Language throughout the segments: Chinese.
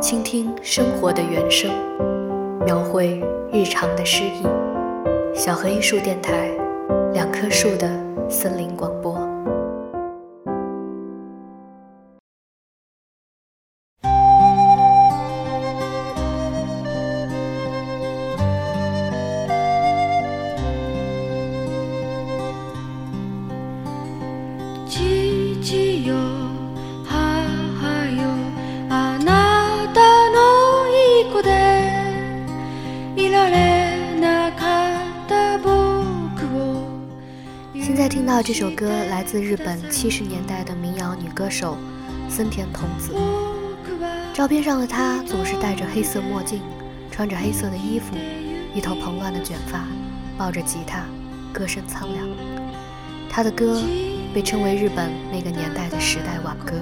倾听生活的原声，描绘日常的诗意。小河艺术电台，两棵树的森林广播。这首歌来自日本七十年代的民谣女歌手森田童子。照片上的她总是戴着黑色墨镜，穿着黑色的衣服，一头蓬乱的卷发，抱着吉他，歌声苍凉。她的歌被称为日本那个年代的时代挽歌。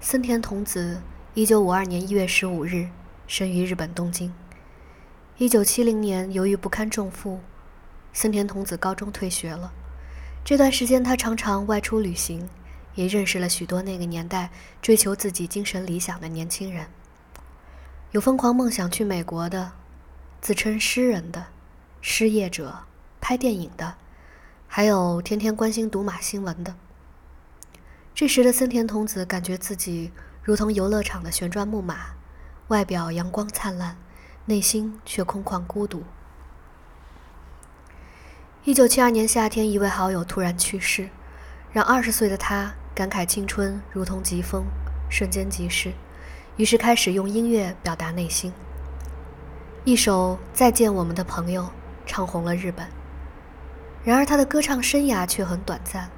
森田童子，一九五二年一月十五日生于日本东京。一九七零年，由于不堪重负，森田童子高中退学了。这段时间，他常常外出旅行，也认识了许多那个年代追求自己精神理想的年轻人，有疯狂梦想去美国的，自称诗人的，失业者，拍电影的，还有天天关心赌马新闻的。这时的森田童子感觉自己如同游乐场的旋转木马，外表阳光灿烂，内心却空旷孤独。一九七二年夏天，一位好友突然去世，让二十岁的他感慨青春如同疾风，瞬间即逝，于是开始用音乐表达内心。一首《再见，我们的朋友》唱红了日本，然而他的歌唱生涯却很短暂。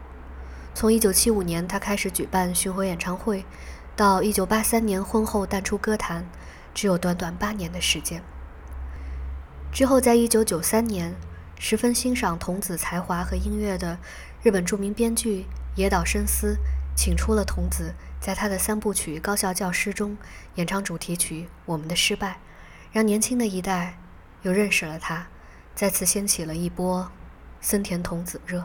从1975年他开始举办巡回演唱会，到1983年婚后淡出歌坛，只有短短八年的时间。之后，在1993年，十分欣赏童子才华和音乐的日本著名编剧野岛伸司，请出了童子，在他的三部曲《高校教师》中演唱主题曲《我们的失败》，让年轻的一代又认识了他，再次掀起了一波森田童子热。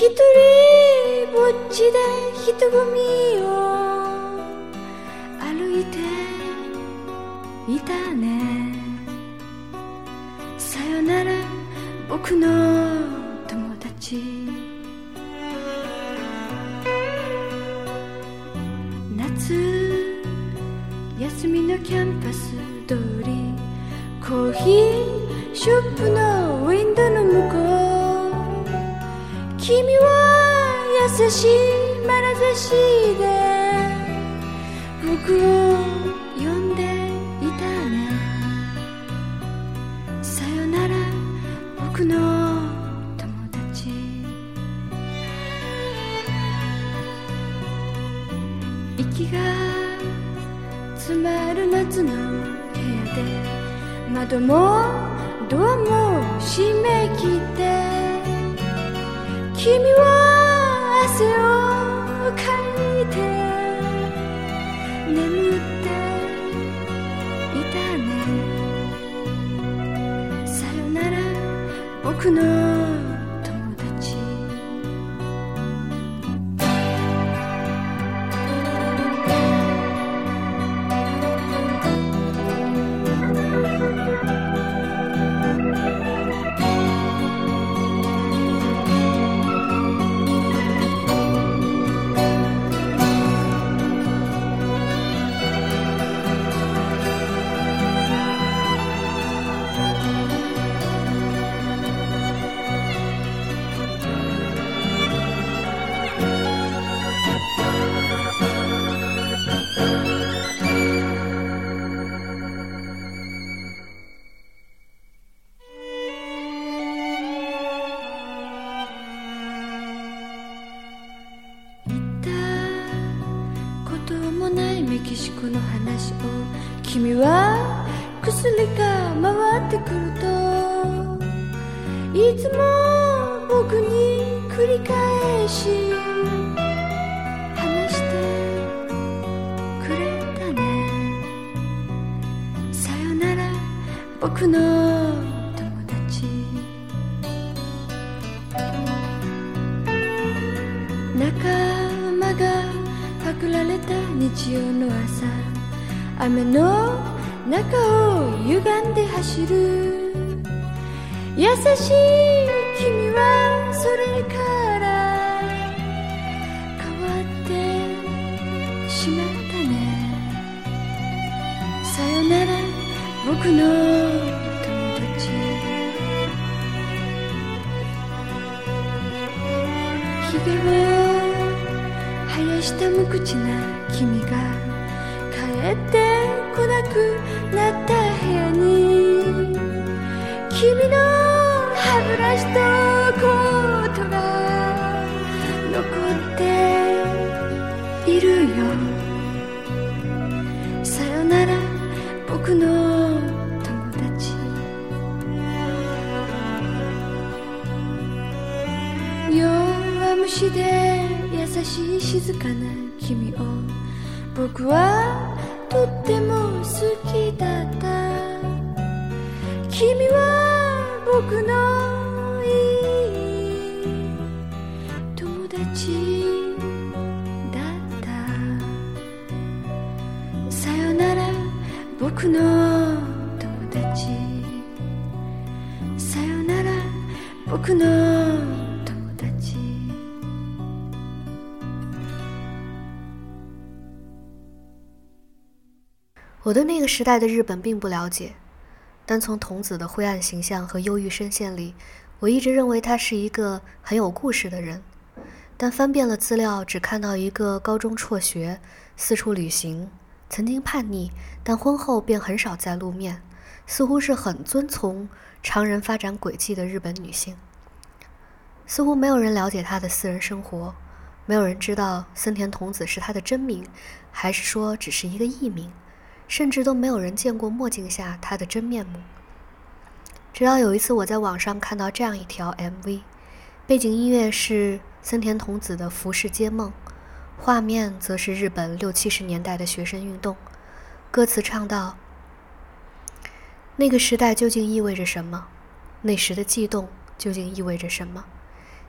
ひとりぼっちで人混みを歩いていたねさよなら僕の友達夏休みのキャンパス通りコーヒーショップの君は優しい眼差しで僕を呼んでいたねさよなら僕の友達息が詰まる夏の部屋で窓もた日曜の朝雨の中を歪んで走る優しい君はそれから変わってしまったねさよなら僕の無口な君が帰ってこなくなった部屋に君の歯ブラシとコートが残っているよさよなら僕の友達弱虫で優しい静かな君を僕はとっても好きだった君は僕のいい友達だったさよなら僕の友達さよなら僕の我对那个时代的日本并不了解，但从童子的灰暗形象和忧郁声线里，我一直认为她是一个很有故事的人。但翻遍了资料，只看到一个高中辍学、四处旅行、曾经叛逆，但婚后便很少再露面，似乎是很遵从常人发展轨迹的日本女性。似乎没有人了解她的私人生活，没有人知道森田童子是她的真名，还是说只是一个艺名。甚至都没有人见过墨镜下他的真面目。直到有一次，我在网上看到这样一条 MV，背景音乐是森田瞳子的《浮世皆梦》，画面则是日本六七十年代的学生运动。歌词唱道：“那个时代究竟意味着什么？那时的悸动究竟意味着什么？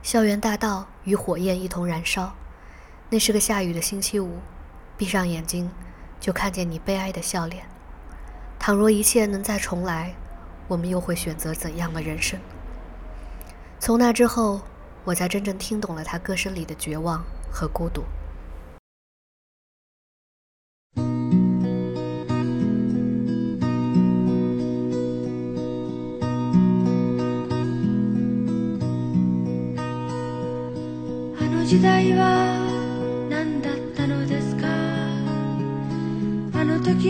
校园大道与火焰一同燃烧。那是个下雨的星期五，闭上眼睛。”就看见你悲哀的笑脸。倘若一切能再重来，我们又会选择怎样的人生？从那之后，我才真正听懂了他歌声里的绝望和孤独。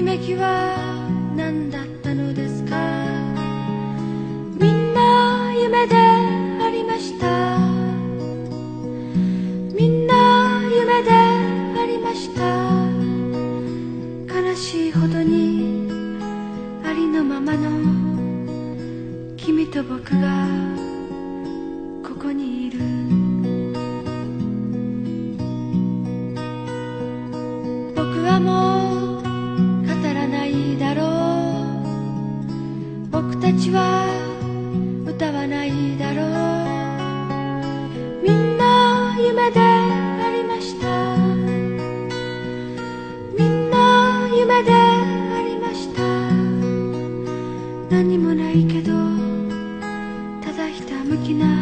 make you up. 何もないけどただひたむきな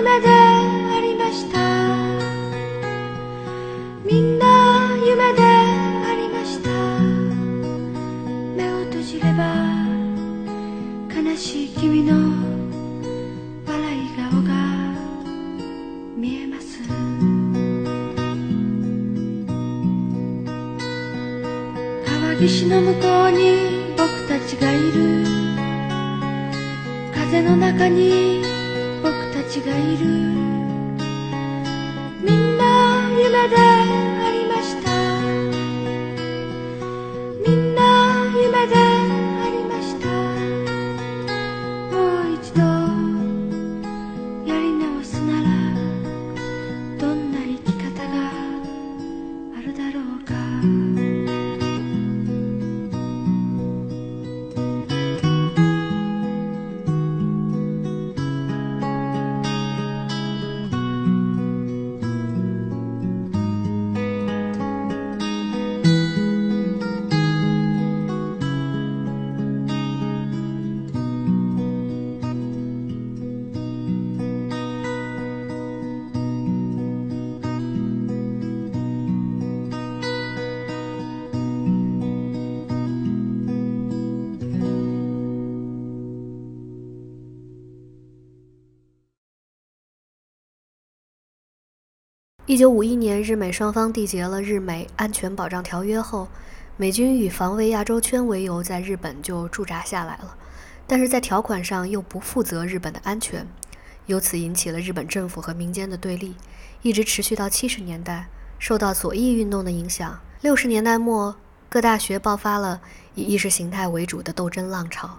夢でありましたみんな夢でありました目を閉じれば悲しい君の笑い顔が見えます川岸の向こうに僕たちがいる風の中にがいる一九五一年，日美双方缔结了《日美安全保障条约》后，美军以防卫亚洲圈为由，在日本就驻扎下来了。但是在条款上又不负责日本的安全，由此引起了日本政府和民间的对立，一直持续到七十年代。受到左翼运动的影响，六十年代末各大学爆发了以意识形态为主的斗争浪潮。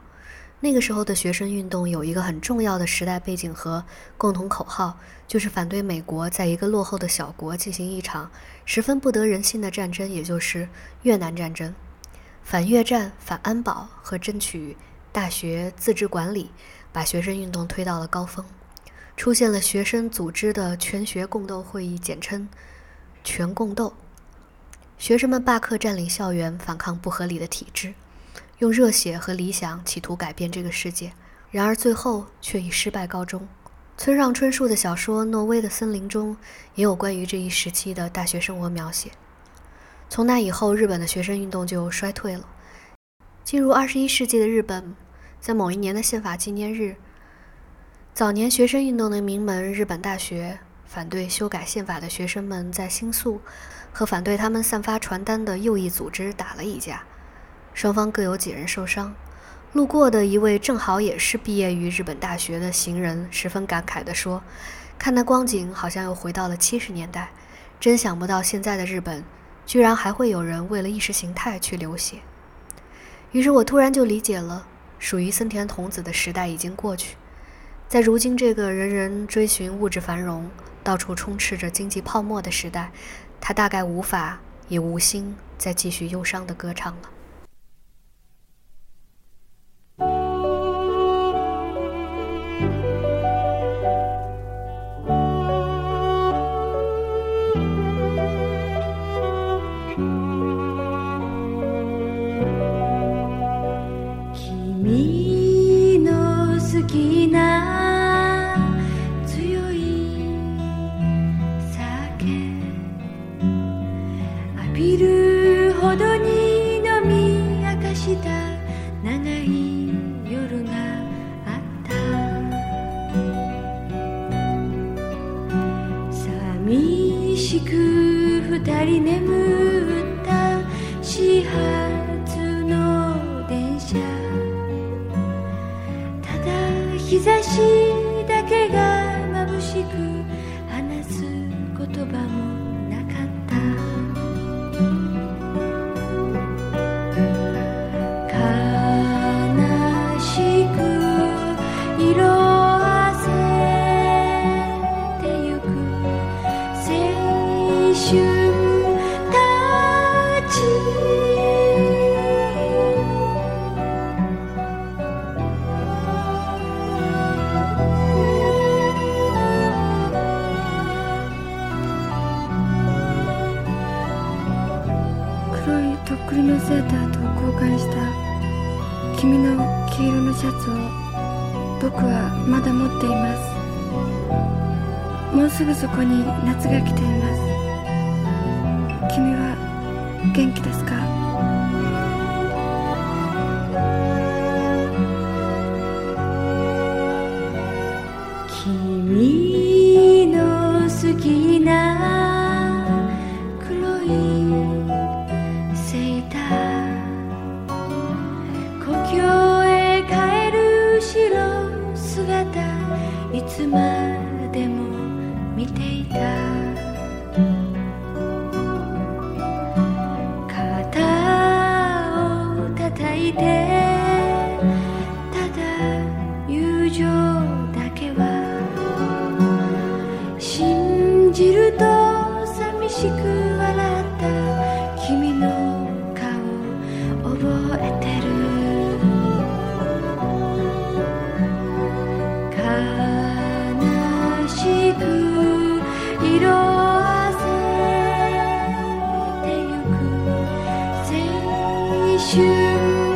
那个时候的学生运动有一个很重要的时代背景和共同口号，就是反对美国在一个落后的小国进行一场十分不得人心的战争，也就是越南战争。反越战、反安保和争取大学自治管理，把学生运动推到了高峰，出现了学生组织的全学共斗会议，简称全共斗。学生们罢课、占领校园，反抗不合理的体制。用热血和理想企图改变这个世界，然而最后却以失败告终。村上春树的小说《挪威的森林》中也有关于这一时期的大学生活描写。从那以后，日本的学生运动就衰退了。进入二十一世纪的日本，在某一年的宪法纪念日，早年学生运动的名门日本大学反对修改宪法的学生们，在新宿和反对他们散发传单的右翼组织打了一架。双方各有几人受伤，路过的一位正好也是毕业于日本大学的行人，十分感慨地说：“看那光景，好像又回到了七十年代。真想不到现在的日本，居然还会有人为了意识形态去流血。”于是，我突然就理解了，属于森田童子的时代已经过去。在如今这个人人追寻物质繁荣、到处充斥着经济泡沫的时代，他大概无法也无心再继续忧伤的歌唱了。ビるほどに飲み明かした長い夜があった寂しく二人眠った始発の電車ただ日差し mal. 寻。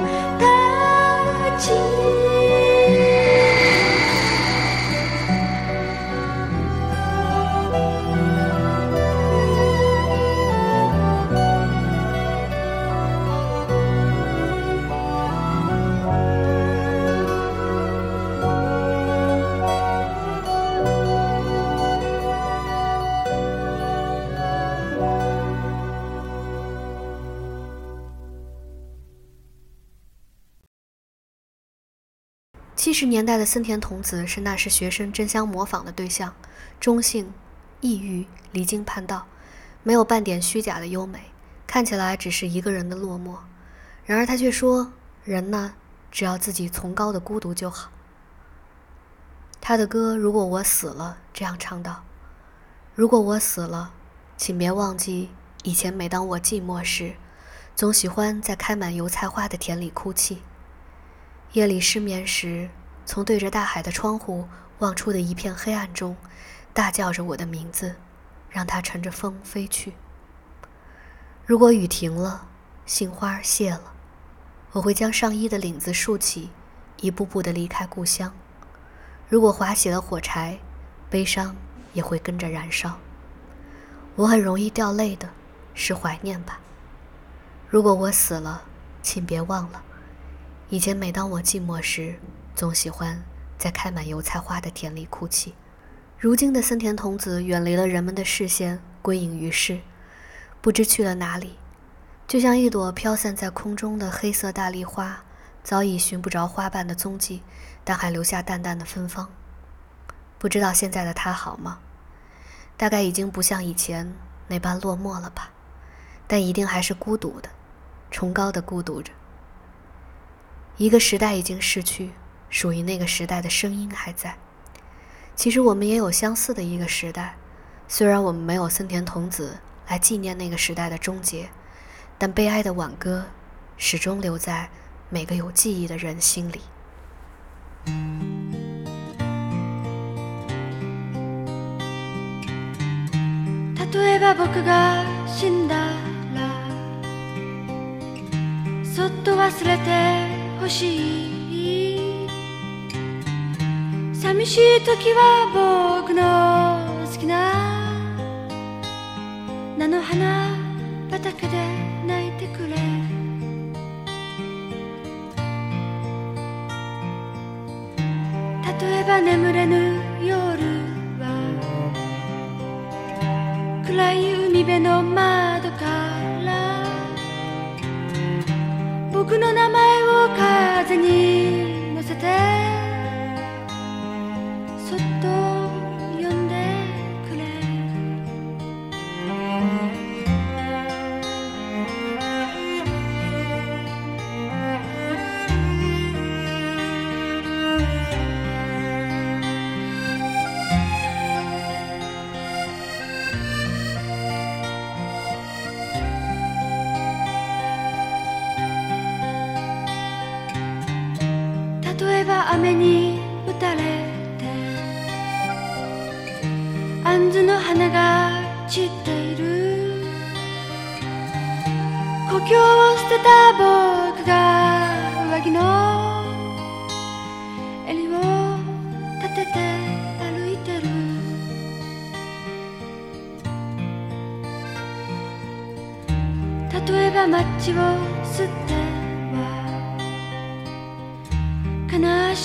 年代的森田童子是那时学生争相模仿的对象，中性、抑郁、离经叛道，没有半点虚假的优美，看起来只是一个人的落寞。然而他却说：“人呢，只要自己崇高的孤独就好。”他的歌《如果我死了》这样唱道：“如果我死了，请别忘记，以前每当我寂寞时，总喜欢在开满油菜花的田里哭泣，夜里失眠时。”从对着大海的窗户望出的一片黑暗中，大叫着我的名字，让它乘着风飞去。如果雨停了，杏花谢了，我会将上衣的领子竖起，一步步地离开故乡。如果划起了火柴，悲伤也会跟着燃烧。我很容易掉泪的，是怀念吧？如果我死了，请别忘了，以前每当我寂寞时。总喜欢在开满油菜花的田里哭泣。如今的森田童子远离了人们的视线，归隐于世，不知去了哪里。就像一朵飘散在空中的黑色大丽花，早已寻不着花瓣的踪迹，但还留下淡淡的芬芳。不知道现在的他好吗？大概已经不像以前那般落寞了吧，但一定还是孤独的，崇高的孤独着。一个时代已经逝去。属于那个时代的声音还在。其实我们也有相似的一个时代，虽然我们没有森田童子来纪念那个时代的终结，但悲哀的挽歌始终留在每个有记忆的人心里。寂しい時は僕の好きな菜の花畑で泣いてくれ例えば眠れぬ夜は暗い海辺の窓から僕の名前を風に雨に打たれて杏の花が散っている故郷を捨てた僕が上着の襟を立てて歩いてる例えば街を吸って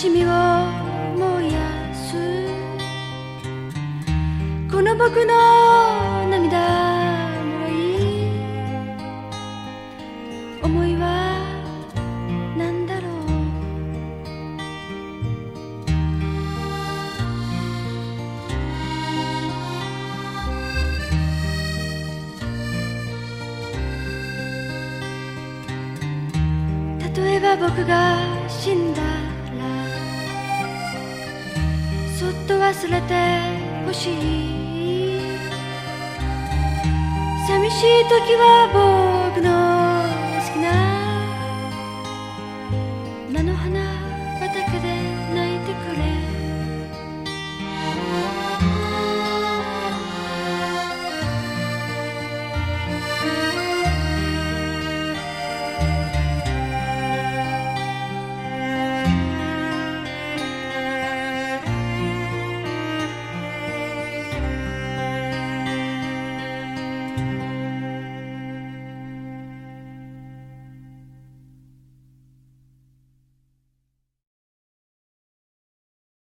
しみを燃やすこの僕の涙もいい思いは何だろう例えば僕がそっと忘れてほしい寂しい時は僕